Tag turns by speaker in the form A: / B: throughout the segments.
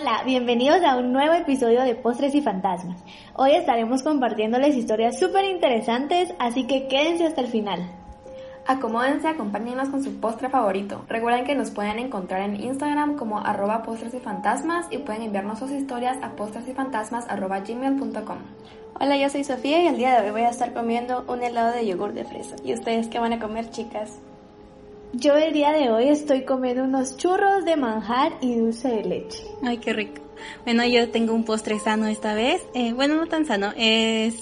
A: Hola, bienvenidos a un nuevo episodio de Postres y Fantasmas. Hoy estaremos compartiéndoles historias súper interesantes, así que quédense hasta el final.
B: Acomódense, acompáñenos con su postre favorito. Recuerden que nos pueden encontrar en Instagram como arroba postres y fantasmas y pueden enviarnos sus historias a postresyfantasmas.gmail.com
C: Hola, yo soy Sofía y el día de hoy voy a estar comiendo un helado de yogur de fresa. ¿Y ustedes qué van a comer, chicas?
A: Yo el día de hoy estoy comiendo unos churros de manjar y dulce de leche.
C: Ay, qué rico. Bueno, yo tengo un postre sano esta vez. Eh, bueno, no tan sano. Es,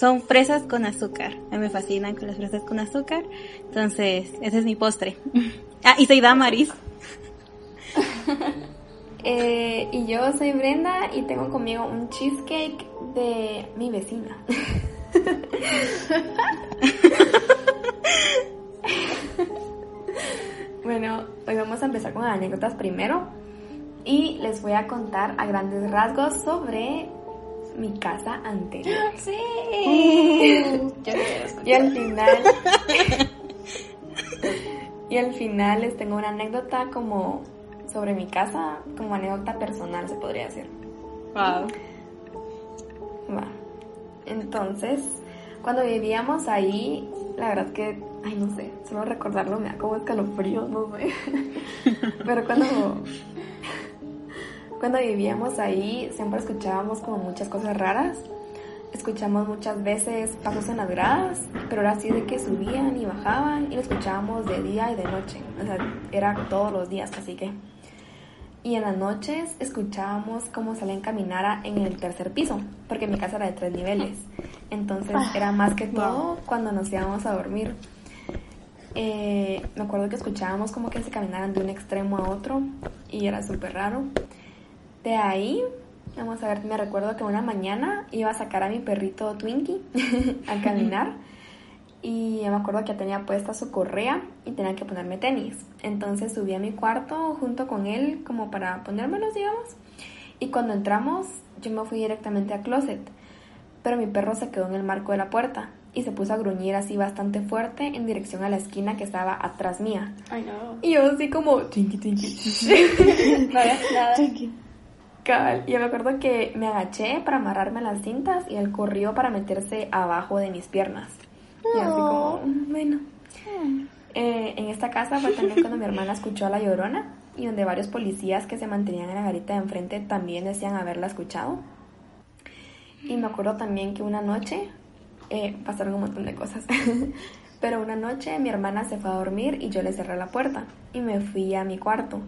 C: son fresas con azúcar. A mí me fascinan con las fresas con azúcar. Entonces, ese es mi postre. ah, y soy Damaris.
B: eh, y yo soy Brenda y tengo conmigo un cheesecake de mi vecina. Bueno, hoy vamos a empezar con anécdotas primero y les voy a contar a grandes rasgos sobre mi casa anterior.
C: Sí.
B: y al final y al final les tengo una anécdota como sobre mi casa, como anécdota personal se podría decir.
C: Wow.
B: Va. Entonces, cuando vivíamos ahí, la verdad que ay, no sé, solo recordarlo me da como escalofrío, no sé. Pero cuando, cuando vivíamos ahí, siempre escuchábamos como muchas cosas raras. Escuchamos muchas veces pasos en las gradas, pero era así de que subían y bajaban y lo escuchábamos de día y de noche. O sea, era todos los días, así que. Y en las noches escuchábamos cómo salían caminar en el tercer piso, porque mi casa era de tres niveles. Entonces era más que todo cuando nos íbamos a dormir. Eh, me acuerdo que escuchábamos como que se caminaran de un extremo a otro y era súper raro. De ahí, vamos a ver, me recuerdo que una mañana iba a sacar a mi perrito Twinkie a caminar y me acuerdo que tenía puesta su correa y tenía que ponerme tenis. Entonces subí a mi cuarto junto con él como para ponérmelos, digamos. Y cuando entramos, yo me fui directamente a closet, pero mi perro se quedó en el marco de la puerta y se puso a gruñir así bastante fuerte en dirección a la esquina que estaba atrás mía.
C: Ay, no.
B: Y yo así como, chinqui, chinqui.
C: nada.
B: Cabal. Y yo me acuerdo que me agaché para amarrarme las cintas y él corrió para meterse abajo de mis piernas. Y así como, bueno. Eh, en esta casa fue también cuando mi hermana escuchó a la llorona y donde varios policías que se mantenían en la garita de enfrente también decían haberla escuchado. Y me acuerdo también que una noche eh, pasaron un montón de cosas. Pero una noche mi hermana se fue a dormir y yo le cerré la puerta y me fui a mi cuarto,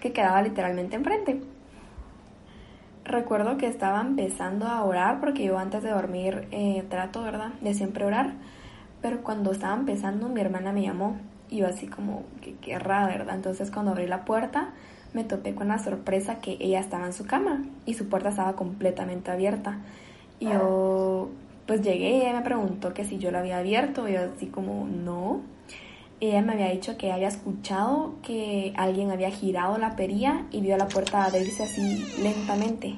B: que quedaba literalmente enfrente. Recuerdo que estaba empezando a orar porque yo antes de dormir eh, trato, ¿verdad? De siempre orar. Pero cuando estaba empezando mi hermana me llamó y yo así como, que qué rara, ¿verdad? Entonces cuando abrí la puerta me topé con la sorpresa que ella estaba en su cama y su puerta estaba completamente abierta. Y yo pues llegué y ella me preguntó que si yo lo había abierto, y yo así como, no. Ella me había dicho que había escuchado que alguien había girado la perilla y vio la puerta abrirse así lentamente.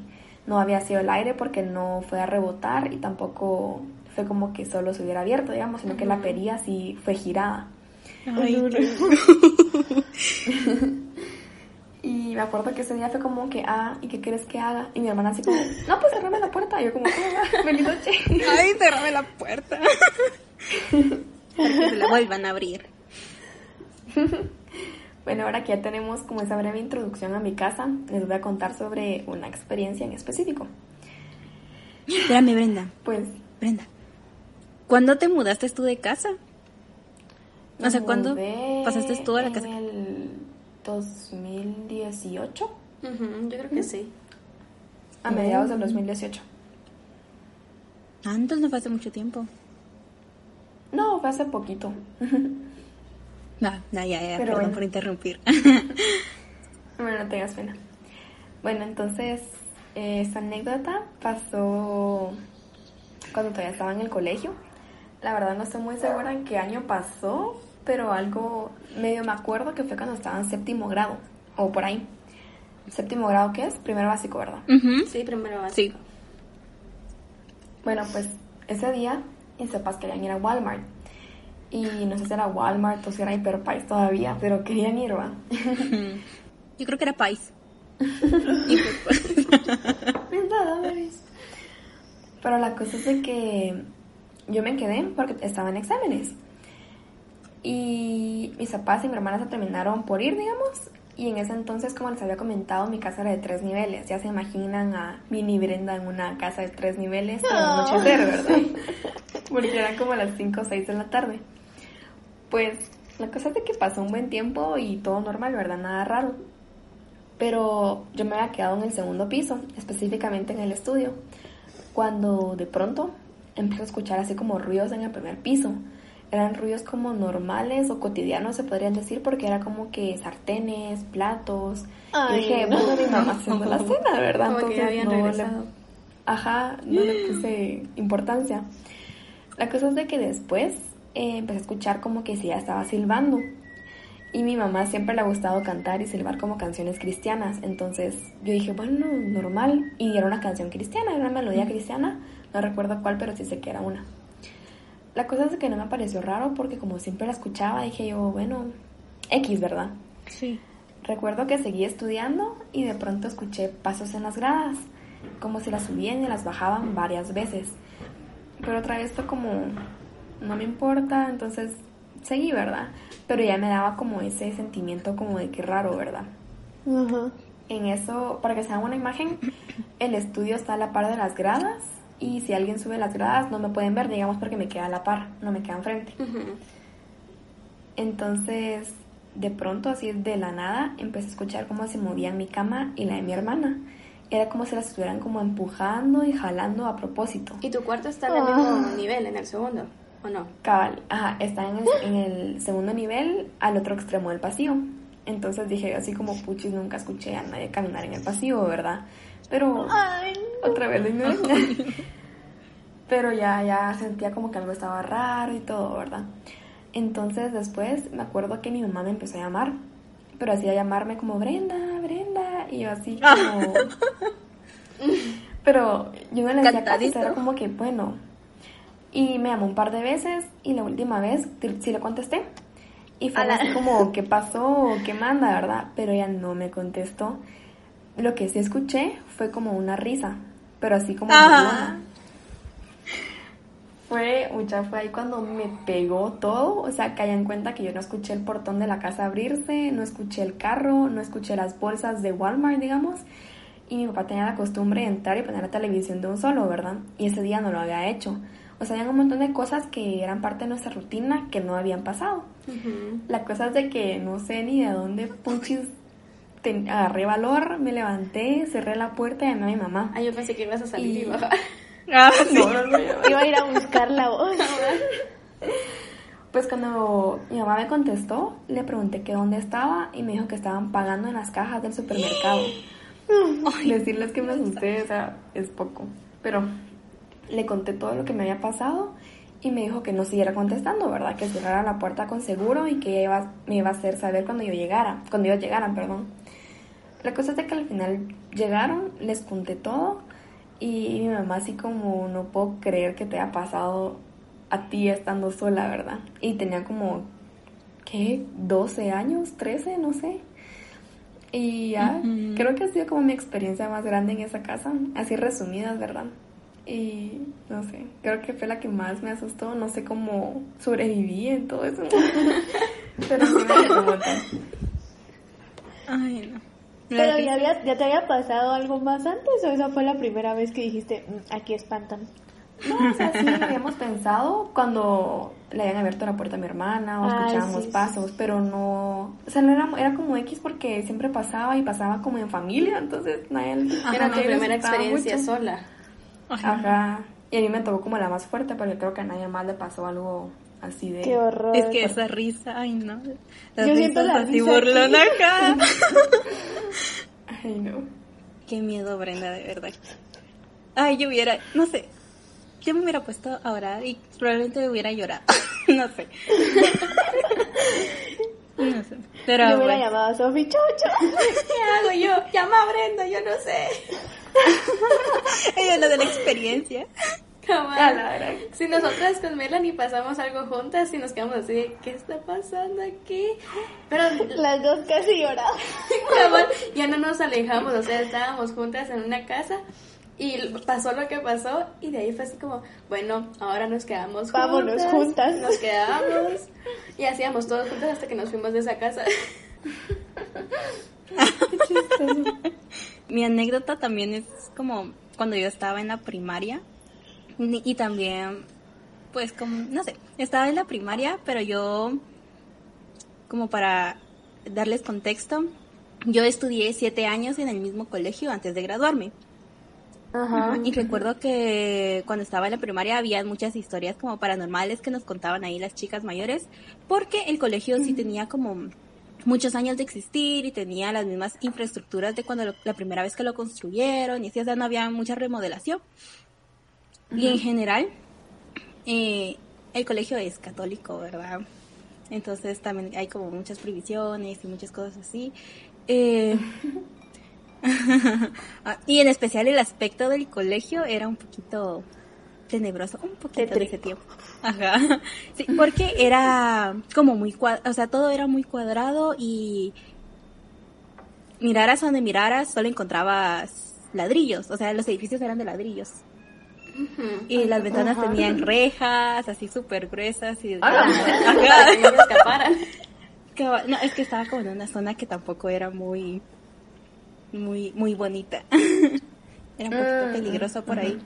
B: No había sido el aire porque no fue a rebotar y tampoco fue como que solo se hubiera abierto, digamos, sino que la perilla sí fue girada. Y me acuerdo que ese día fue como que, ah, ¿y qué quieres que haga? Y mi hermana así como, no, pues cerrame la puerta. Y yo como, ah, feliz noche.
C: Ay, cerrame la puerta. Para que se la vuelvan a abrir.
B: bueno, ahora que ya tenemos como esa breve introducción a mi casa, les voy a contar sobre una experiencia en específico.
C: Espérame, Brenda.
B: Pues.
C: Brenda. ¿Cuándo te mudaste tú de casa? O sea, ¿cuándo pasaste tú a la casa?
B: En el 2018.
C: yo creo que sí.
B: A mediados del 2018.
C: Antes no fue hace mucho tiempo.
B: No, fue hace poquito.
C: no, ya, ya, perdón por interrumpir.
B: bueno, no tengas pena. Bueno, entonces, eh, esta anécdota pasó cuando todavía estaba en el colegio. La verdad no estoy muy segura en qué año pasó, pero algo medio me acuerdo que fue cuando estaba en séptimo grado, o por ahí. ¿Séptimo grado qué es? Primero básico, ¿verdad?
C: Sí, primero básico. Sí.
B: Bueno, pues ese día mis papás querían ir a Walmart. Y no sé si era Walmart o si era Hyperpais todavía, pero querían ir, ¿va?
C: Yo creo que era Pais. y
B: Pero la cosa es de que yo me quedé porque estaba en exámenes. Y mis papás y mi hermana se terminaron por ir, digamos. Y en ese entonces, como les había comentado, mi casa era de tres niveles. Ya se imaginan a Mini Brenda en una casa de tres niveles al anochecer, ¿verdad? Porque eran como las 5 o 6 de la tarde. Pues la cosa es de que pasó un buen tiempo y todo normal, ¿verdad? Nada raro. Pero yo me había quedado en el segundo piso, específicamente en el estudio, cuando de pronto empecé a escuchar así como ruidos en el primer piso. Eran ruidos como normales o cotidianos, se podrían decir, porque era como que sartenes, platos. y dije, bueno, mi mamá haciendo la cena, ¿verdad?
C: Como que ya habían
B: no
C: regresado.
B: le, ajá, no le puse importancia. La cosa es de que después eh, empecé a escuchar como que sí, ya estaba silbando. Y mi mamá siempre le ha gustado cantar y silbar como canciones cristianas. Entonces yo dije, bueno, normal. Y era una canción cristiana, era una melodía cristiana. No recuerdo cuál, pero sí sé que era una. La cosa es que no me pareció raro porque como siempre la escuchaba, dije yo, bueno, X, ¿verdad?
C: sí.
B: Recuerdo que seguí estudiando y de pronto escuché pasos en las gradas, como si las subían y las bajaban varias veces. Pero otra vez fue como, no me importa, entonces seguí, ¿verdad? Pero ya me daba como ese sentimiento como de que raro, ¿verdad?
A: Ajá.
B: En eso, para que se haga una imagen, el estudio está a la par de las gradas y si alguien sube las gradas no me pueden ver, digamos porque me queda a la par, no me queda enfrente. Entonces, de pronto, así de la nada, empecé a escuchar cómo se movían mi cama y la de mi hermana. Era como si las estuvieran como empujando y jalando a propósito.
D: ¿Y tu cuarto está en el mismo nivel, en el segundo? ¿O no?
B: Cabal, ajá, está en el, en el segundo nivel, al otro extremo del pasillo. Entonces dije así como, puchis, nunca escuché a nadie caminar en el pasillo, ¿verdad? Pero
A: Ay,
B: otra vez lo ignoré. Pero ya, ya sentía como que algo estaba raro y todo, ¿verdad? Entonces después me acuerdo que mi mamá me empezó a llamar, pero hacía llamarme como Brenda, Brenda, y yo así como... pero yo no le decía caso, era como que, bueno. Y me llamó un par de veces y la última vez sí le contesté. Y fue así como, ¿qué pasó? ¿Qué manda, verdad? Pero ella no me contestó. Lo que sí escuché fue como una risa, pero así como
C: Ajá.
B: Fue, mucha, fue ahí cuando me pegó todo, o sea, que en cuenta que yo no escuché el portón de la casa abrirse, no escuché el carro, no escuché las bolsas de Walmart, digamos, y mi papá tenía la costumbre de entrar y poner la televisión de un solo, ¿verdad? Y ese día no lo había hecho. O sea, había un montón de cosas que eran parte de nuestra rutina que no habían pasado. La cosa es de que no sé ni de dónde puchis ten- agarré valor, me levanté, cerré la puerta y llamé a mi mamá.
D: Ah, yo pensé que ibas a salir y,
B: Y-
D: bajar.
C: Ah, sí.
B: No, no, no,
A: Iba a ir a buscar la voz.
B: Pues cuando mi mamá me contestó, le pregunté que dónde estaba y me dijo que estaban pagando en las cajas del supermercado. Decirles que me asusté, o sea, es poco. Pero le conté todo lo que me había pasado y me dijo que no siguiera contestando, ¿verdad? Que cerrara la puerta con seguro y que ella iba- me iba a hacer saber cuando yo llegara, cuando ellos llegaran, perdón. La cosa es de que al final llegaron, les conté todo y mi mamá así como no puedo creer que te haya pasado a ti estando sola, ¿verdad? Y tenía como, ¿qué? 12 años, 13, no sé. Y ya, creo que ha sido como mi experiencia más grande en esa casa, así resumidas, ¿verdad? Y no sé, creo que fue la que más me asustó, no sé cómo sobreviví en todo eso. Pero sí me.
C: Ay, no.
A: Pero ya, había, ya te había pasado algo más antes o esa fue la primera vez que dijiste, "Mm, aquí espantan.
B: No, o sea, sí habíamos pensado cuando le habían abierto la puerta a mi hermana o
A: Ay,
B: escuchábamos
A: sí, sí.
B: pasos, pero no, o sea, no era, era como X porque siempre pasaba y pasaba como en familia, entonces nadie
D: Era
B: era le
D: primera experiencia
B: mucho.
D: sola.
B: Ajá. Y a mí me tocó como la más fuerte porque creo que a nadie más le pasó algo así de...
A: Qué horror.
C: Es que esa risa, ay no. Las
A: Yo siento la
C: así
A: risa
C: burlona acá.
B: Ay, no.
C: Qué miedo, Brenda, de verdad. Ay, yo hubiera, no sé. Yo me hubiera puesto a orar y probablemente hubiera llorado. no sé. no sé. Pero
A: Yo hubiera
C: bueno.
A: llamado a Sofi Chocho.
D: ¿Qué hago yo? Llama a Brenda, yo no sé.
C: Ella es la de la experiencia.
D: Si nosotras con Melanie pasamos algo juntas y nos quedamos así de, ¿qué está pasando aquí? Pero
A: Las dos casi lloraban.
D: cabal, ya no nos alejamos, o sea, estábamos juntas en una casa y pasó lo que pasó y de ahí fue así como, bueno, ahora nos quedamos juntas.
A: Vámonos juntas.
D: Nos quedamos y hacíamos todos juntas hasta que nos fuimos de esa casa.
C: Mi anécdota también es como cuando yo estaba en la primaria y también, pues como, no sé, estaba en la primaria, pero yo, como para darles contexto, yo estudié siete años en el mismo colegio antes de graduarme. Ajá, Y recuerdo que cuando estaba en la primaria había muchas historias como paranormales que nos contaban ahí las chicas mayores, porque el colegio sí tenía como muchos años de existir y tenía las mismas infraestructuras de cuando lo- la primera vez que lo construyeron y así, o sea, no había mucha remodelación. Y en general, eh, el colegio es católico, ¿verdad? Entonces también hay como muchas prohibiciones y muchas cosas así. Eh, y en especial el aspecto del colegio era un poquito tenebroso, un poquito de ese tiempo. Ajá. Sí, porque era como muy cuadrado, o sea, todo era muy cuadrado y miraras donde miraras solo encontrabas ladrillos, o sea, los edificios eran de ladrillos. Y las ventanas tenían rejas así súper gruesas y
D: Para
C: Ajá.
D: que no escaparan.
C: No, es que estaba como en una zona que tampoco era muy, muy, muy bonita. era un poquito peligroso por ahí.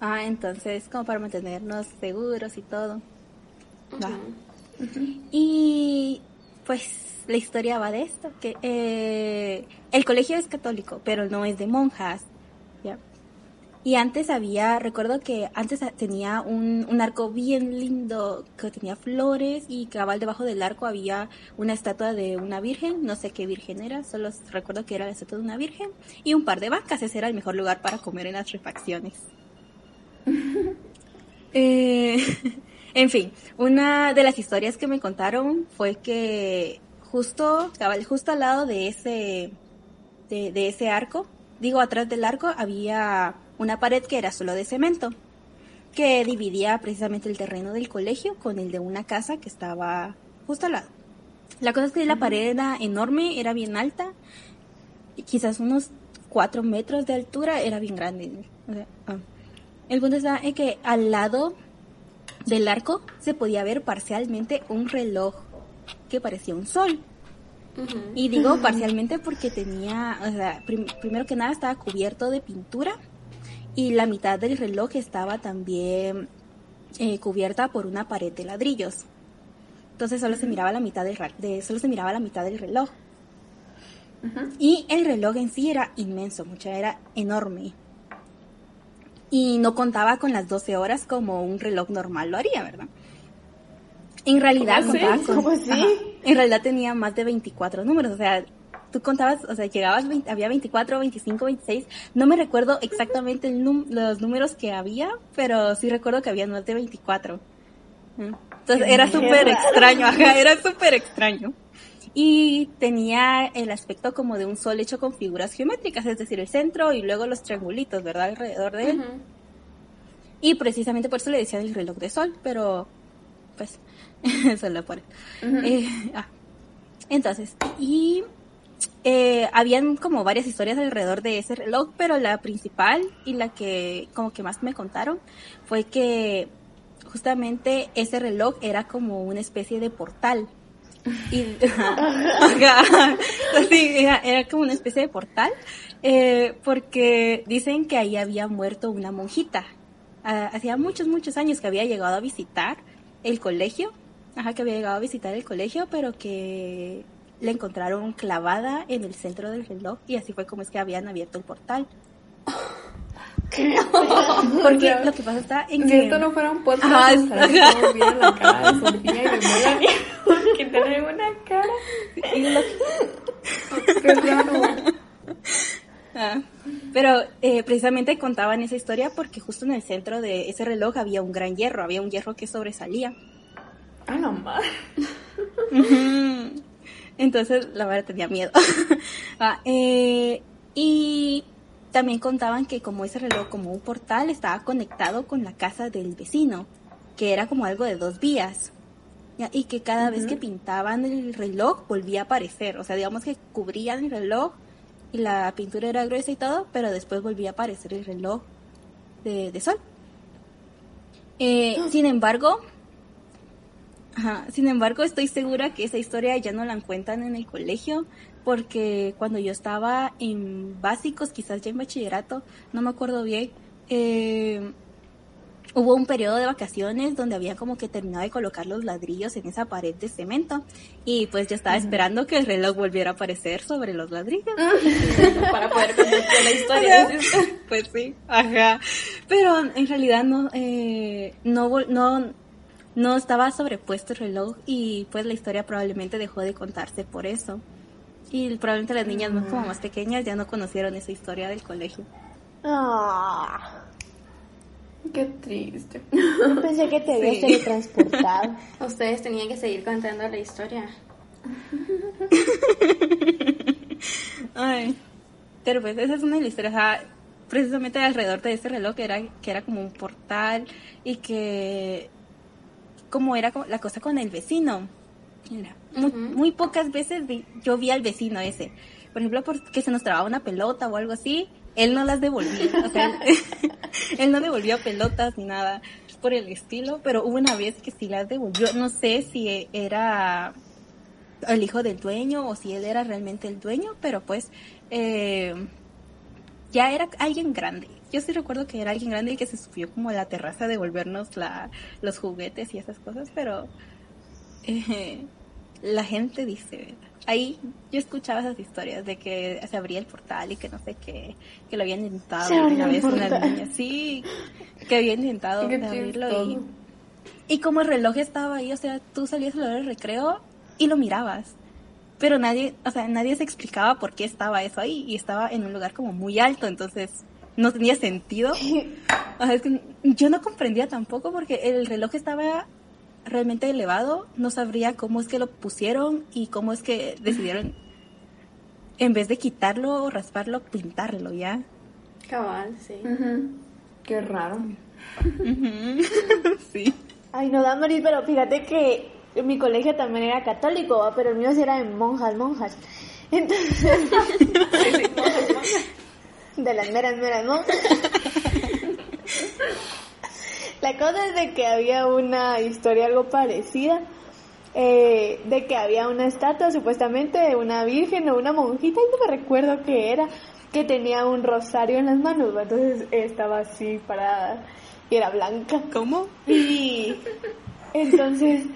C: Ah, entonces, como para mantenernos seguros y todo. Va. Y pues la historia va de esto, que eh, el colegio es católico, pero no es de monjas. Y antes había, recuerdo que antes tenía un, un arco bien lindo, que tenía flores y cabal debajo del arco había una estatua de una virgen, no sé qué virgen era, solo recuerdo que era la estatua de una virgen y un par de vacas, ese era el mejor lugar para comer en las refacciones. Eh, en fin, una de las historias que me contaron fue que justo, cabal, justo al lado de ese, de, de ese arco, digo atrás del arco, había una pared que era solo de cemento, que dividía precisamente el terreno del colegio con el de una casa que estaba justo al lado. La cosa es que la pared era enorme, era bien alta, y quizás unos cuatro metros de altura, era bien grande. o sea, ah. El punto está en que al lado del arco se podía ver parcialmente un reloj que parecía un sol. Y digo parcialmente porque tenía, o sea, prim- primero que nada estaba cubierto de pintura y la mitad del reloj estaba también eh, cubierta por una pared de ladrillos. Entonces solo se miraba la mitad del, de, solo se miraba la mitad del reloj. Y el reloj en sí era inmenso, mucha, era enorme. Y no contaba con las 12 horas como un reloj normal lo haría, ¿verdad? En realidad contaba en realidad tenía más de 24 números, o sea, tú contabas, o sea, llegabas, 20 había 24, 25, 26, no me recuerdo exactamente el num- los números que había, pero sí recuerdo que había más de 24. ¿Mm? Entonces era súper extraño, ajá, era súper extraño. Y tenía el aspecto como de un sol hecho con figuras geométricas, es decir, el centro y luego los triangulitos, ¿verdad? Alrededor de él. Y precisamente por eso le decían el reloj de sol, pero pues solo por eh, ah. Entonces, y eh, habían como varias historias alrededor de ese reloj, pero la principal y la que como que más me contaron fue que justamente ese reloj era como una especie de portal. Era como una especie de portal, eh, porque dicen que ahí había muerto una monjita. Ah, hacía muchos, muchos años que había llegado a visitar el colegio, ajá, que había llegado a visitar el colegio, pero que la encontraron clavada en el centro del reloj y así fue como es que habían abierto el portal. Porque lo que pasa está en
B: Si
C: que...
B: esto no fuera un podcast, todos viendo la cara de Sofía y de una cara.
C: y lo-. Ah, Pero eh, precisamente contaban esa historia porque justo en el centro de ese reloj había un gran hierro, había un hierro que sobresalía.
B: Ah, no más.
C: Entonces la verdad tenía miedo. Ah, eh, y también contaban que como ese reloj, como un portal, estaba conectado con la casa del vecino, que era como algo de dos vías. ¿ya? Y que cada vez que pintaban el reloj volvía a aparecer. O sea, digamos que cubrían el reloj y la pintura era gruesa y todo, pero después volvía a aparecer el reloj de, de sol. Eh, sin embargo, ajá, sin embargo, estoy segura que esa historia ya no la cuentan en el colegio, porque cuando yo estaba en básicos, quizás ya en bachillerato, no me acuerdo bien, eh, hubo un periodo de vacaciones donde había como que terminado de colocar los ladrillos en esa pared de cemento y pues yo estaba esperando que el reloj volviera a aparecer sobre los ladrillos.
B: Para poder contar la historia.
C: pues sí, ajá. Pero en realidad no, eh, no, vol- no, no estaba sobrepuesto el reloj y pues la historia probablemente dejó de contarse por eso. Y probablemente las niñas más como más pequeñas ya no conocieron esa historia del colegio.
A: Ah,
B: Qué triste.
A: yo pensé que te habías
C: Sí.
A: teletransportado.
D: Ustedes tenían que seguir contando la historia.
C: Ay. Pero pues esa es una de las historias, o sea, precisamente alrededor de ese reloj que era, que era como un portal y que como era la cosa con el vecino. Mira, muy, muy pocas veces vi- yo vi al vecino ese. Por ejemplo, porque se nos trababa una pelota o algo así, él no las devolvía. O sea, él, él no devolvía pelotas ni nada por el estilo, pero hubo una vez que sí las devolvió. No sé si era el hijo del dueño o si él era realmente el dueño, pero pues eh, ya era alguien grande. Yo sí recuerdo que era alguien grande y que se subió como a la terraza a devolvernos la, los juguetes y esas cosas, pero eh, la gente dice, ¿verdad? Ahí yo escuchaba esas historias de que se abría el portal y que no sé qué, que lo habían intentado una vez una niña, sí, que había intentado abrirlo y, y como el reloj estaba ahí, o sea, tú salías a la hora del recreo y lo mirabas. Pero nadie, o sea, nadie se explicaba por qué estaba eso ahí y estaba en un lugar como muy alto, entonces no tenía sentido. O sea, es que yo no comprendía tampoco porque el reloj estaba realmente elevado, no sabría cómo es que lo pusieron y cómo es que decidieron en vez de quitarlo o rasparlo, pintarlo, ¿ya?
D: Cabal, sí.
B: Qué raro.
C: Sí.
A: Ay, no, Damaris, pero fíjate que mi colegio también era católico, ¿va? pero el mío sí era de monjas, monjas. Entonces, de las meras, meras monjas. La cosa es de que había una historia algo parecida, eh, de que había una estatua supuestamente de una virgen o una monjita, y no me recuerdo qué era, que tenía un rosario en las manos, entonces estaba así parada y era blanca.
C: ¿Cómo?
A: Y entonces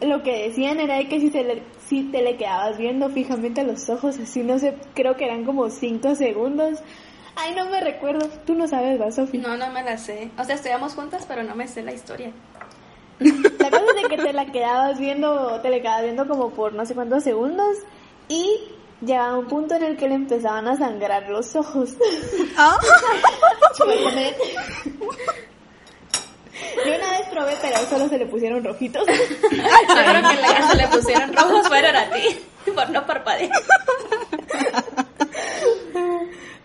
A: lo que decían era de que si, se le, si te le quedabas viendo fijamente a los ojos, así no sé, creo que eran como cinco segundos. Ay, no me recuerdo. Tú no sabes, ¿va, Sofi?
D: No, no me la sé. O sea, estudiamos juntas, pero no me sé la historia.
A: La cosa es de que te la quedabas viendo, te le quedabas viendo como por no sé cuántos segundos y llegaba un punto en el que le empezaban a sangrar los ojos.
C: Ah.
A: Yo una vez probé, pero solo se le pusieron rojitos.
D: Yo creo que la que se le pusieron rojos fueron a ti. Por no parpadear.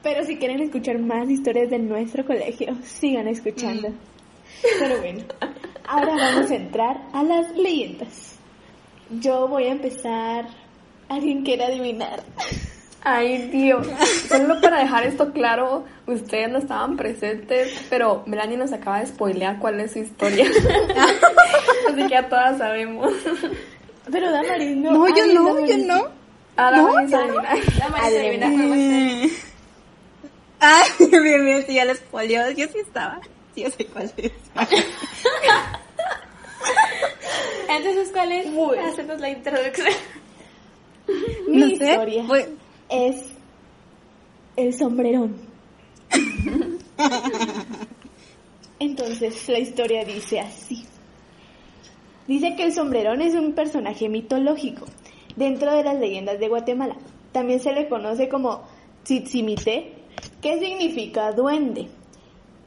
A: Pero si quieren escuchar más historias de nuestro colegio, sigan escuchando. Pero bueno, ahora vamos a entrar a las leyendas. Yo voy a empezar. ¿Alguien quiere adivinar?
B: Ay, Dios. Solo para dejar esto claro, ustedes no estaban presentes, pero Melanie nos acaba de spoilear cuál es su historia. Así que ya todas sabemos.
A: Pero Damaris, no.
C: No, yo
A: Ay,
C: no, yo
A: Damaris.
C: no.
B: Ahora
C: No,
B: vamos a adivinar.
D: La Marisa adivina
C: Ay, bien, bien, sí, ya les polió. Yo sí estaba. Sí, yo sé cuál es.
D: Entonces, ¿cuál es? Hacernos la introducción.
A: Mi
C: No sé,
A: historia es el sombrerón. Entonces, la historia dice así. Dice que el sombrerón es un personaje mitológico dentro de las leyendas de Guatemala. También se le conoce como Tzitzimité, que significa duende.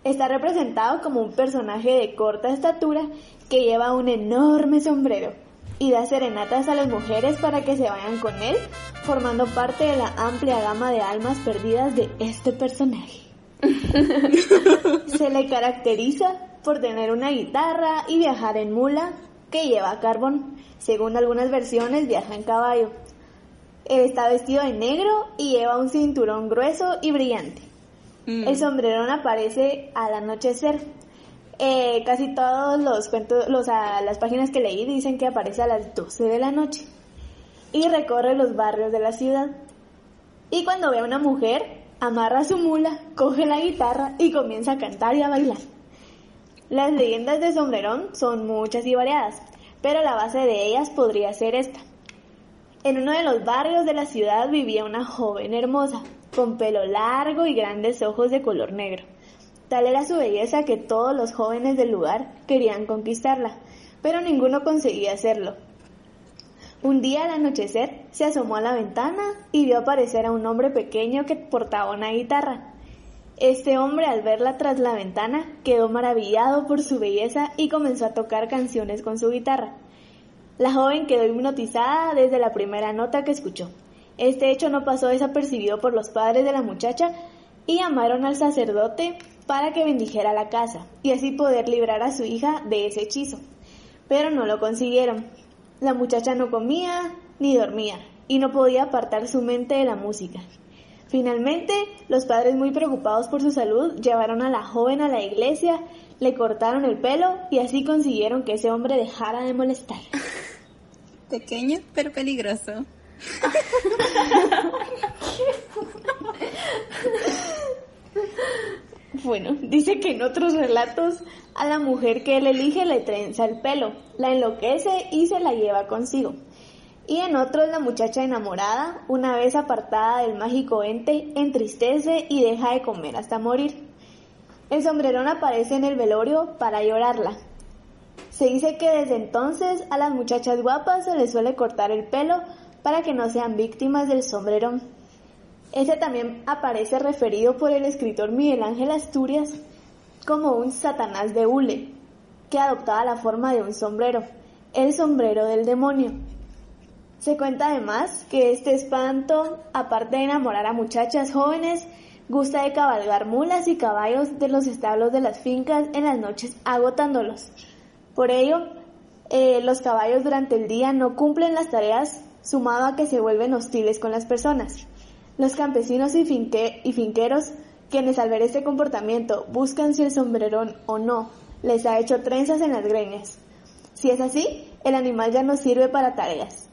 A: Está representado como un personaje de corta estatura que lleva un enorme sombrero y da serenatas a las mujeres para que se vayan con él, formando parte de la amplia gama de almas perdidas de este personaje. Se le caracteriza por tener una guitarra y viajar en mula que lleva carbón. Según algunas versiones, viaja en caballo. Está vestido de negro y lleva un cinturón grueso y brillante.
C: Mm.
A: El sombrerón aparece al anochecer. Eh, casi todos los cuentos, los, a, las páginas que leí dicen que aparece a las 12 de la noche y recorre los barrios de la ciudad. Y cuando ve a una mujer, amarra su mula, coge la guitarra y comienza a cantar y a bailar. Las leyendas de Sombrerón son muchas y variadas, pero la base de ellas podría ser esta. En uno de los barrios de la ciudad vivía una joven hermosa, con pelo largo y grandes ojos de color negro. Tal era su belleza que todos los jóvenes del lugar querían conquistarla, pero ninguno conseguía hacerlo. Un día al anochecer se asomó a la ventana y vio aparecer a un hombre pequeño que portaba una guitarra. Este hombre al verla tras la ventana quedó maravillado por su belleza y comenzó a tocar canciones con su guitarra. La joven quedó hipnotizada desde la primera nota que escuchó. Este hecho no pasó desapercibido por los padres de la muchacha y llamaron al sacerdote para que bendijera la casa y así poder librar a su hija de ese hechizo. Pero no lo consiguieron. La muchacha no comía ni dormía y no podía apartar su mente de la música. Finalmente, los padres muy preocupados por su salud llevaron a la joven a la iglesia, le cortaron el pelo y así consiguieron que ese hombre dejara de molestar.
C: Pequeño pero peligroso.
A: Bueno, dice que en otros relatos a la mujer que él elige le trenza el pelo, la enloquece y se la lleva consigo. Y en otros la muchacha enamorada, una vez apartada del mágico ente, entristece y deja de comer hasta morir. El sombrerón aparece en el velorio para llorarla. Se dice que desde entonces a las muchachas guapas se les suele cortar el pelo para que no sean víctimas del sombrerón. Ese también aparece referido por el escritor Miguel Ángel Asturias como un Satanás de hule, que adoptaba la forma de un sombrero, el sombrero del demonio. Se cuenta además que este espanto, aparte de enamorar a muchachas jóvenes, gusta de cabalgar mulas y caballos de los establos de las fincas en las noches agotándolos. Por ello, eh, los caballos durante el día no cumplen las tareas, sumado a que se vuelven hostiles con las personas. Los campesinos y, y finqueros, quienes al ver este comportamiento buscan si el sombrerón o no les ha hecho trenzas en las greñas. Si es así, el animal ya no sirve para tareas.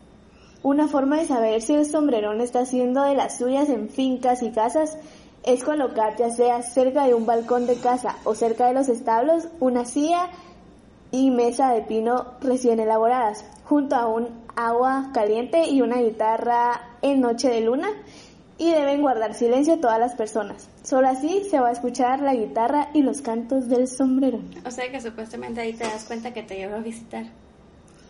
A: Una forma de saber si el sombrerón está haciendo de las suyas en fincas y casas es colocar ya sea cerca de un balcón de casa o cerca de los establos una silla y mesa de pino recién elaboradas, junto a un agua caliente y una guitarra en noche de luna, y deben guardar silencio todas las personas. Solo así se va a escuchar la guitarra y los cantos del sombrerón.
D: O sea que supuestamente ahí te das cuenta que te lleva a visitar.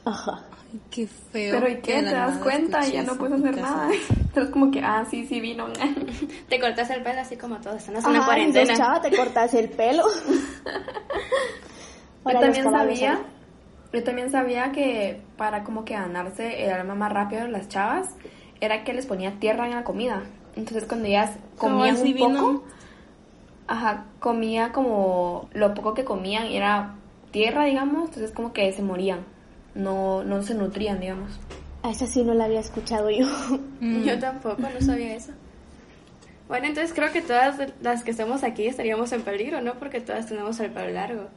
A: Ajá.
C: Ay, qué feo.
B: Pero ¿y qué? ¿Te das cuenta? Ya no
C: en
B: puedes hacer
C: casa.
B: nada. Entonces como que, ah, sí, sí vino.
D: Te cortas el pelo así como todos están
A: y sos
D: cuarentena.
A: chava, te cortas el pelo.
B: Yo
A: Ahora los
B: también sabía, yo también sabía que para como que ganarse el alma más rápido de las chavas era que les ponía tierra en la comida. Entonces cuando ellas
C: ¿Cómo
B: comían un poco, ajá, comía como lo poco que comían era tierra, digamos, entonces como que se morían, no, no se nutrían, digamos.
A: A esa sí no la había escuchado yo.
C: Mm.
D: Yo tampoco, no sabía eso. Bueno, entonces creo que todas las que estamos aquí estaríamos en peligro, ¿no? Porque todas tenemos el pelo largo.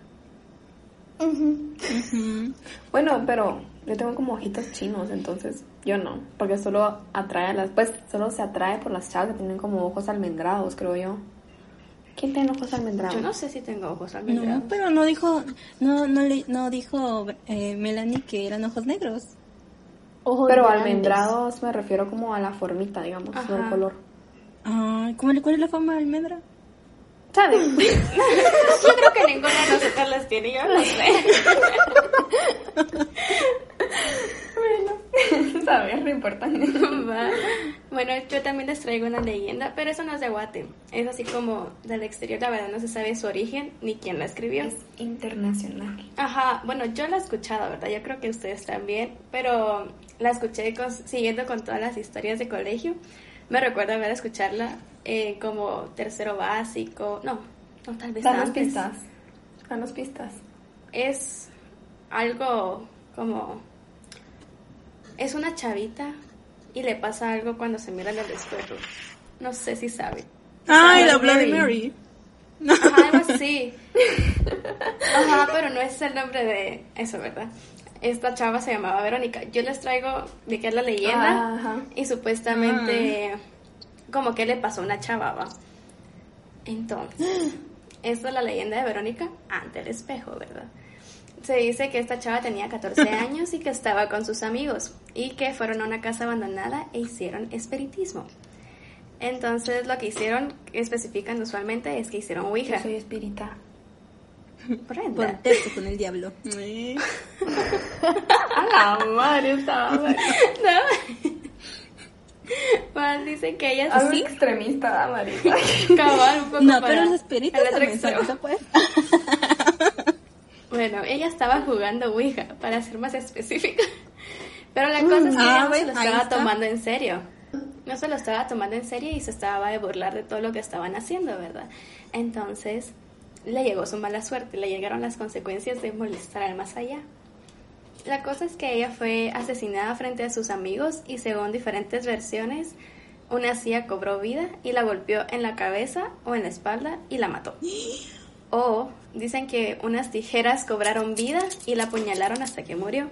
B: Bueno, pero yo tengo como ojitos chinos, entonces yo no, porque solo atrae a las, pues solo se atrae por las chavas que tienen como ojos almendrados, creo yo. ¿Quién tiene ojos almendrados?
D: Yo no sé si tengo ojos
C: No,
D: almendrados.
C: pero no dijo, no, no, le- no dijo eh, Melanie que eran ojos negros.
A: Ojos
B: Pero
A: grandes.
B: almendrados me refiero como a la formita, digamos, no al color.
C: Ay, ¿cómo, le- ¿cuál es la forma de almendra?
D: ¿Sabes? yo creo que ninguna de nosotras las tiene, yo no sé.
B: ¿Sabes? No importa.
D: Va. Bueno, yo también les traigo una leyenda, pero eso no es de Guate. Es así como del exterior, la verdad no se sabe su origen ni quién la escribió.
B: Es internacional.
D: Ajá, bueno, yo la he escuchado, ¿verdad? Yo creo que ustedes también, pero la escuché con- siguiendo con todas las historias de colegio. Me recuerdo haber escucharla eh, como tercero básico, no, no tal vez
B: Danos
D: antes.
B: pistas. Danos pistas.
D: Es algo como es una chavita y le pasa algo cuando se mira en el espejo. No sé si sabe.
C: Ay, la
B: Bloody Mary.
C: Mary.
D: Ajá, algo así. Ajá, pero no es el nombre de eso, ¿verdad? Esta chava se llamaba Verónica. Yo les traigo de qué es la leyenda
B: Ajá.
D: y supuestamente como que le pasó a una chava, ¿va? Entonces, esta es la leyenda de Verónica ante el espejo, ¿verdad? Se dice que esta chava tenía 14 años y que estaba con sus amigos y que fueron a una casa abandonada e hicieron espiritismo. Entonces lo que hicieron, especifican usualmente, es que hicieron
B: Yo
D: Ouija.
B: soy espírita.
D: Brenda.
C: Contexto con el diablo.
B: A la madre estaba.
D: No. Más dicen que ella sí
B: extremista, Marita.
D: cabal un poco
C: No,
D: para
C: pero los espíritus
D: el otro
C: también son
D: extremo.
C: eso, pues.
D: Bueno, ella estaba jugando Ouija, para ser más específica. Pero la cosa es que
C: Ah,
D: ella no se lo estaba
C: está.
D: tomando en serio. No se lo estaba tomando en serio y se estaba de burlar de todo lo que estaban haciendo, ¿verdad? Entonces, le llegó su mala suerte, le llegaron las consecuencias de molestar al más allá. La cosa es que ella fue asesinada frente a sus amigos y según diferentes versiones, una CIA cobró vida y la golpeó en la cabeza o en la espalda y la mató. O dicen que unas tijeras cobraron vida y la apuñalaron hasta que murió.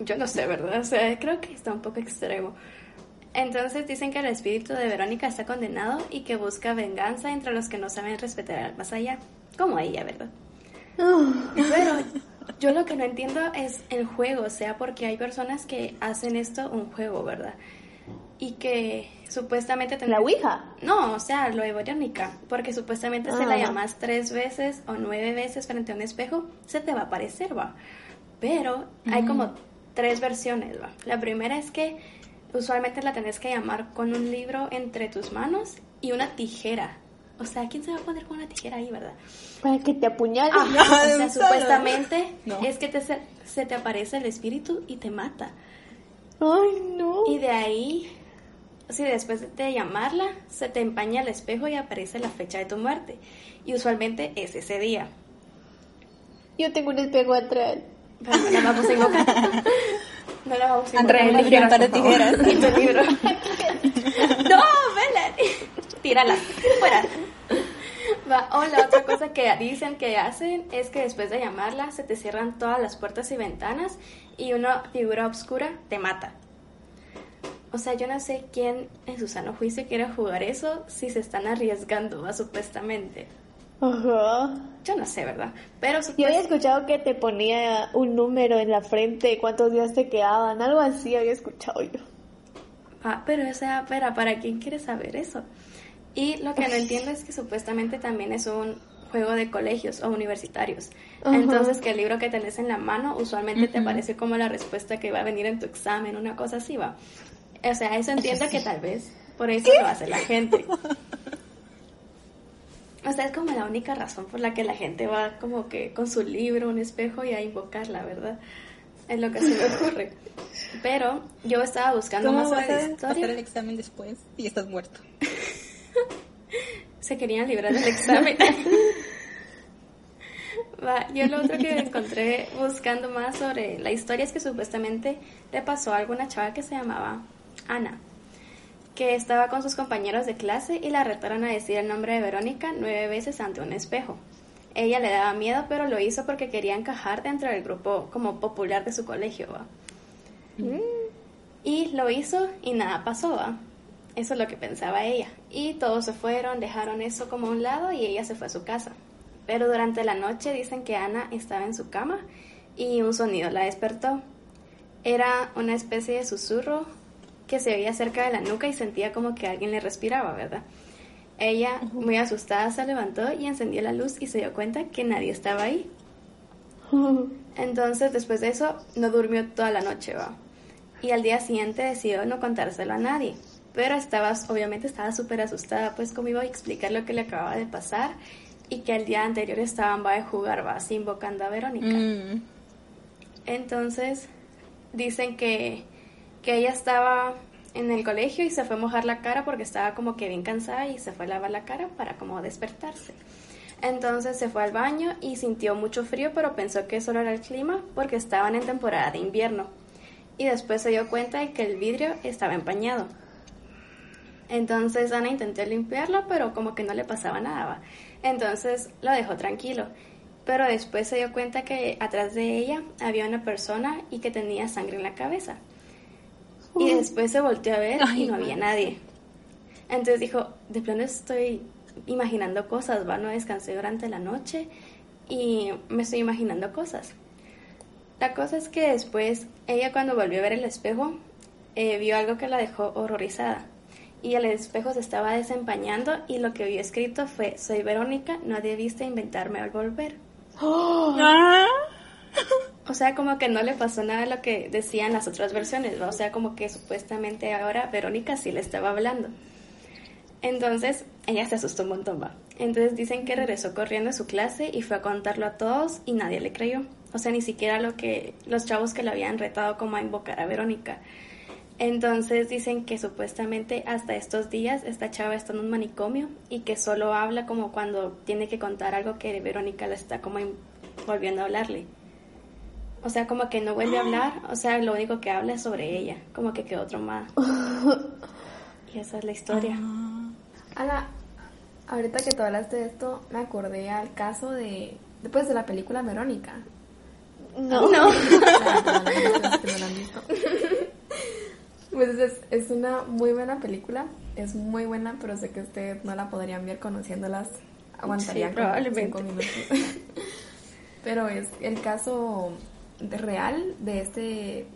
D: Yo no sé, ¿verdad? O sea, creo que está un poco extremo. Entonces dicen que el espíritu de Verónica está condenado y que busca venganza entre los que no saben respetar al más allá. Como ella, ¿verdad? Pero yo lo que no entiendo es el juego, o sea, porque hay personas que hacen esto un juego, ¿verdad? Y que supuestamente...
A: La
D: tendrán-
A: Ouija.
D: No, o sea, lo de Verónica, porque supuestamente si
A: Ah.
D: la llamas tres veces o nueve veces frente a un espejo, se te va a aparecer, va. Pero hay como tres versiones, va. La primera es que usualmente la tenés que llamar con un libro entre tus manos y una tijera. O sea, ¿quién se va a poner con una tijera ahí, verdad?
A: Para que te apuñalen.
D: Ajá, o sea, supuestamente
C: No.
D: es que te, se, te aparece el espíritu y te mata.
A: Ay, no.
D: Y de ahí, si después de llamarla, se te empaña el espejo y aparece la fecha de tu muerte. Y usualmente es ese día.
A: Yo tengo un espejo atrás.
D: Pero no la vamos a invocar. No la vamos a invocar.
B: el
C: Libro, un par de
B: por favor.
C: tijeras.
D: Y tu libro. no, vela. Tírala. Fuera. Va, O la otra cosa que dicen que hacen es que después de llamarla se te cierran todas las puertas y ventanas y una figura oscura te mata. O sea, yo no sé quién en su sano juicio quiere jugar eso si se están arriesgando, ¿va? supuestamente.
A: Ajá.
D: Yo no sé, ¿verdad? Pero
A: Yo había escuchado que te ponía un número en la frente, cuántos días te quedaban, algo así había escuchado yo.
D: Ah, pero o sea, pero ¿para quién quiere saber eso? Y lo que no entiendo es que supuestamente también es un juego de colegios o universitarios. Entonces que el libro que tenés en la mano usualmente te aparece como la respuesta que va a venir en tu examen, una cosa así va. O sea, eso entiendo que tal vez por eso lo hace la gente. O sea, es como la única razón por la que la gente va como que con su libro, un espejo y a invocarla, ¿verdad? Es lo que se me ocurre. Pero yo estaba buscando
C: ¿Cómo
D: más
C: vas a hacer el examen después y estás muerto?
D: Se querían librar del examen. Va, yo lo otro que encontré buscando más sobre la historia es que supuestamente le pasó a alguna chava que se llamaba Ana, que estaba con sus compañeros de clase y la retaron a decir el nombre de Verónica nueve veces ante un espejo. Ella le daba miedo, pero lo hizo porque quería encajar dentro del grupo como popular de su colegio. ¿va? Y lo hizo y nada pasó, ¿va? Eso es lo que pensaba ella. Y todos se fueron, dejaron eso como a un lado y ella se fue a su casa. Pero durante la noche dicen que Ana estaba en su cama y un sonido la despertó. Era una especie de susurro que se oía cerca de la nuca y sentía como que alguien le respiraba, ¿verdad? Ella, muy asustada, se levantó y encendió la luz y se dio cuenta que nadie estaba ahí. Entonces, después de eso, no durmió toda la noche, va. Y al día siguiente decidió no contárselo a nadie. Pero estaba, obviamente estaba súper asustada, pues cómo iba a explicar lo que le acababa de pasar y que el día anterior estaban va de jugar, va, así invocando a Verónica.
C: Mm.
D: Entonces, dicen que, que ella estaba en el colegio y se fue a mojar la cara porque estaba como que bien cansada y se fue a lavar la cara para como despertarse. Entonces se fue al baño y sintió mucho frío, pero pensó que solo era el clima porque estaban en temporada de invierno. Y después se dio cuenta de que el vidrio estaba empañado. Entonces Ana intentó limpiarlo, pero como que no le pasaba nada. Entonces lo dejó tranquilo. Pero después se dio cuenta que atrás de ella había una persona y que tenía sangre en la cabeza. Y después se volteó a ver y no había nadie. Entonces dijo, de plano estoy imaginando cosas, va, no descansé durante la noche y me estoy imaginando cosas. La cosa es que después ella cuando volvió a ver el espejo eh, vio algo que la dejó horrorizada y el espejo se estaba desempañando y lo que vio escrito fue soy Verónica, no debiste inventarme al volver.
C: Ah.
D: O sea, como que no le pasó nada a lo que decían las otras versiones, ¿va? o sea, como que supuestamente ahora Verónica sí le estaba hablando. Entonces, ella se asustó un montón, va. Entonces dicen que regresó corriendo a su clase y fue a contarlo a todos y nadie le creyó. O sea, ni siquiera lo que los chavos que le habían retado como a invocar a Verónica. Entonces dicen que supuestamente hasta estos días esta chava está en un manicomio y que solo habla como cuando tiene que contar algo que Verónica le está como volviendo a hablarle. O sea, como que no vuelve a hablar, o sea, lo único que habla es sobre ella, como que quedó traumada. y esa es la historia.
B: Ana, ahorita que tú hablaste de esto, me acordé al caso de, después de la película Verónica.
A: No.
D: No.
B: Ah, no, no, que no la han visto. Pues es, es una muy buena película, es muy buena, pero sé que ustedes no la podrían ver conociéndolas, aguantarían
D: Sí, probablemente.
B: cinco minutos. pero es el caso de- real de este,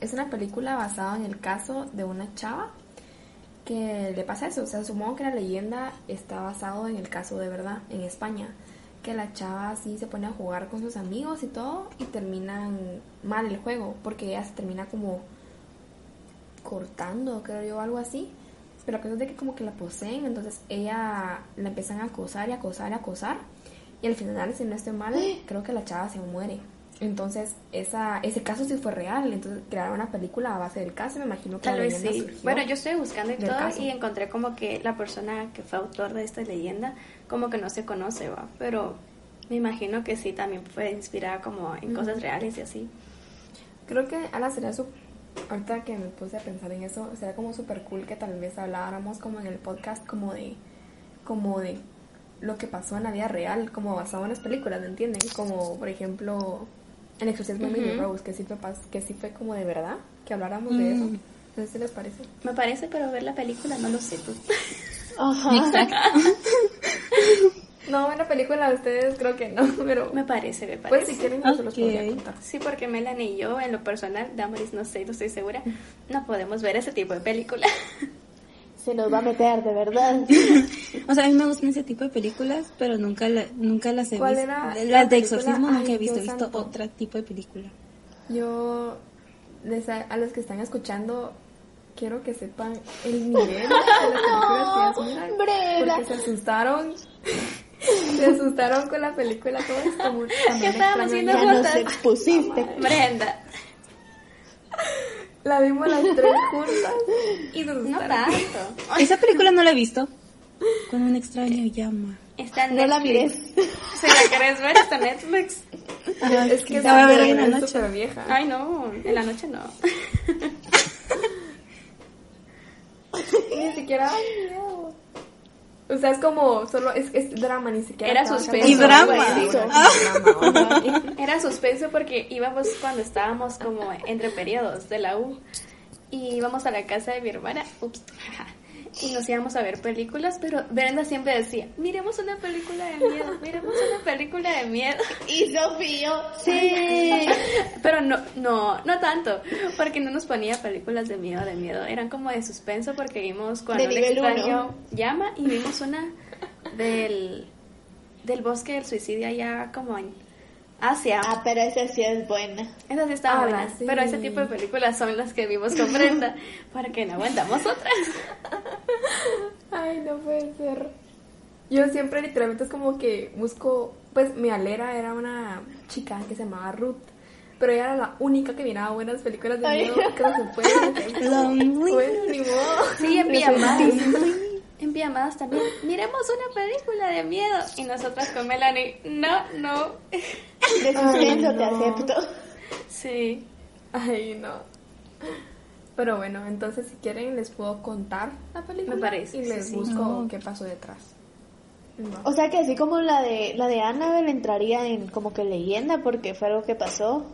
B: es una película basada en el caso de una chava que le pasa eso, o sea, supongo que la leyenda está basado en el caso de verdad, en España, que la chava así se pone a jugar con sus amigos y todo y terminan mal el juego, porque ella se termina como cortando, creo yo, algo así. Pero la cosa es de que como que la poseen, entonces ella la empiezan a acosar y acosar y acosar. Y al final, si no estoy mal, creo que la chava se muere. Entonces, esa, ese caso sí fue real. Entonces, crearon una película a base del caso. Me imagino que
D: Tal
B: la
D: vez sí. Bueno, yo estoy buscando y todo
B: caso.
D: y encontré como que la persona que fue autor de esta leyenda como que no se conoce, va. Pero me imagino que sí también fue inspirada como en cosas reales y así.
B: Creo que Ana sería su... Ahorita que me puse a pensar en eso, sería como súper cool que tal vez habláramos como en el podcast como de... Como de lo que pasó en la vida real, como basado en las películas, ¿me entienden? Como, por ejemplo, El exorcismo de Emily
D: Ujú.
B: Rose, que sí, fue, pas- que sí fue como de verdad, que habláramos de eso.
C: Mm.
B: No sé si les parece.
D: Me parece, pero ver la película no lo sé tú.
A: Ajá.
B: No, en la película de ustedes creo que no, pero...
D: Me parece, me parece.
B: Pues si quieren yo se los podría contar.
D: Sí, porque Melanie y yo, en lo personal, Damaris no sé, no estoy segura, no podemos ver ese tipo de película.
A: Se nos va a meter, de verdad.
C: O sea, a mí me gustan ese tipo de películas, pero nunca, la- nunca las he
B: ¿Cuál
C: visto.
B: era
C: Las
B: la
C: de exorcismo nunca
B: Ay,
C: he visto, he visto
B: santo.
C: otro tipo de película.
B: Yo, les- a los que están escuchando, quiero que sepan el nivel de las películas que ellas miran. Porque se asustaron. Se asustaron con la película, todo esto. muy- también
D: ¿Qué estábamos haciendo.
A: Ya nos expusiste.
D: Brenda,
B: La vimos las tres juntas y nos
D: no
B: asustaron.
D: tanto.
C: Esa película no la he visto. Con un extraño llama.
D: Está en
A: No la mires.
D: Si la querés ver, está en Netflix.
B: Es que
C: La voy a ver en la noche.
B: vieja.
D: Ay, no, en la noche no.
B: Ni siquiera hay miedo. O sea, es como, solo es, es drama, ni siquiera.
D: Era suspenso.
C: Y drama.
B: drama.
D: Era suspenso porque íbamos cuando estábamos como entre periodos de la U y íbamos a la casa de mi hermana, ups, y nos íbamos a ver películas, pero Brenda siempre decía, miremos una película de miedo, miremos una película de miedo.
A: Y Sofío, sí.
D: Pero no, no, no tanto, porque no nos ponía películas de miedo, de miedo, eran como de suspenso porque vimos cuando
A: nivel
D: extraño llama y vimos una del, del bosque del suicidio allá como en Asia.
A: Ah, pero esa sí es buena.
D: Esas sí estaban
B: Ah,
D: buenas,
B: sí.
D: pero ese tipo de películas son las que vimos con Brenda, porque no aguantamos otras.
B: Ay, no puede ser. Yo siempre literalmente es como que busco, pues mi alera era una chica que se llamaba Ruth, pero ella era la única que miraba buenas películas de miedo que no se puede.
C: Lonely.
B: Bueno, ni modo.
D: Sí, en pijamadas. En pijamadas también. Miremos una película de miedo. Y nosotras con Melanie, no, no.
A: De suspenso te acepto.
D: Sí.
B: Ay, no. Pero bueno, entonces si quieren les puedo contar la película.
D: Me parece,
B: Y les
D: sí.
B: busco
C: No.
B: qué pasó detrás.
A: O sea que así como la de la de Annabelle entraría en como que leyenda porque fue algo que pasó,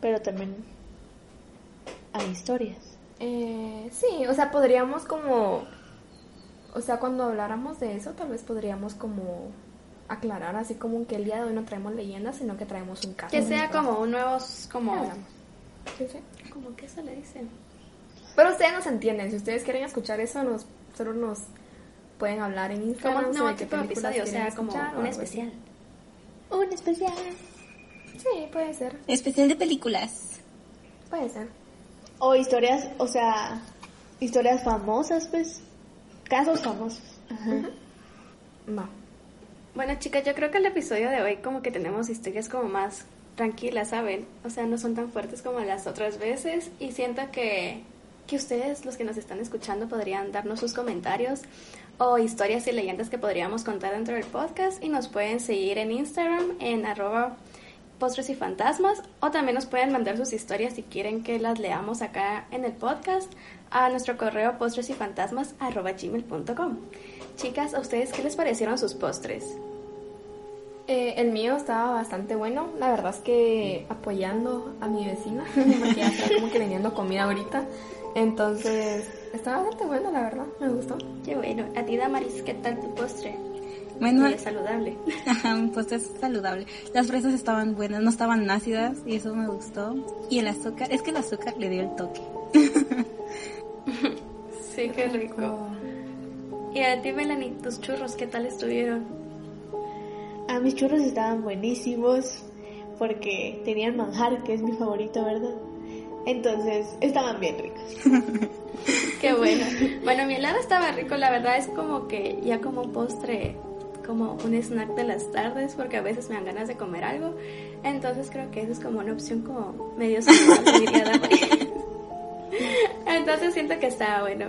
A: pero también hay historias.
B: Eh, sí, o sea, podríamos como... O sea, cuando habláramos de eso, tal vez podríamos como aclarar así como que el día de hoy no traemos leyendas, sino que traemos un caso.
D: Que sea como un nuevo, como, como que se le dice.
B: Pero ustedes nos entienden, si ustedes quieren escuchar eso, nos, solo nos pueden hablar en
D: Como
B: Instagram.
D: un
B: sobre
D: nuevo
B: qué
D: tipo de
B: películas
D: episodio, o sea, como un
B: así.
D: especial.
A: Un especial.
B: Sí, puede ser,
C: Especial de películas.
B: puede ser.
A: O historias, o sea, historias famosas, pues. Casos famosos.
B: Va.
D: Bueno, chicas, yo creo que el episodio de hoy como que tenemos historias como más tranquilas, ¿saben? O sea, no son tan fuertes como las otras veces y siento que, que ustedes, los que nos están escuchando, podrían darnos sus comentarios o historias y leyendas que podríamos contar dentro del podcast y nos pueden seguir en Instagram en arroba postres y fantasmas o también nos pueden mandar sus historias si quieren que las leamos acá en el podcast a nuestro correo postres y fantasmas. Chicas, ¿a ustedes qué les parecieron sus postres?
B: Eh, el mío estaba bastante bueno. La verdad es que apoyando a mi vecina, porque ya está como que vendiendo comida ahorita. Entonces, estaba bastante bueno, la verdad. Me gustó.
D: Qué bueno. A ti, Damaris, ¿qué tal tu postre?
C: Bueno,
D: Muy saludable.
C: Ajá, un postre saludable. Las fresas estaban buenas, no estaban ácidas y eso me gustó. Y el azúcar, es que el azúcar le dio el toque.
D: Sí, qué rico. Y a ti, Melanie, tus churros, ¿qué tal estuvieron?
A: A mis churros estaban buenísimos porque tenían manjar, que es mi favorito, ¿verdad? Entonces, estaban bien ricos.
D: Qué bueno. Bueno, mi helado estaba rico, la verdad es como que ya como un postre, como un snack de las tardes, porque a veces me dan ganas de comer algo. Entonces creo que eso es como una opción como medio. Entonces siento que estaba bueno.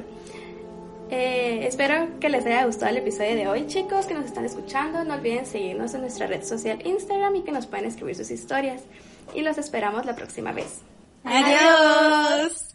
D: Eh, espero que les haya gustado el episodio de hoy, chicos, que nos están escuchando. No olviden seguirnos en nuestra red social Instagram y que nos pueden escribir sus historias. Y los esperamos la próxima vez.
C: Adiós.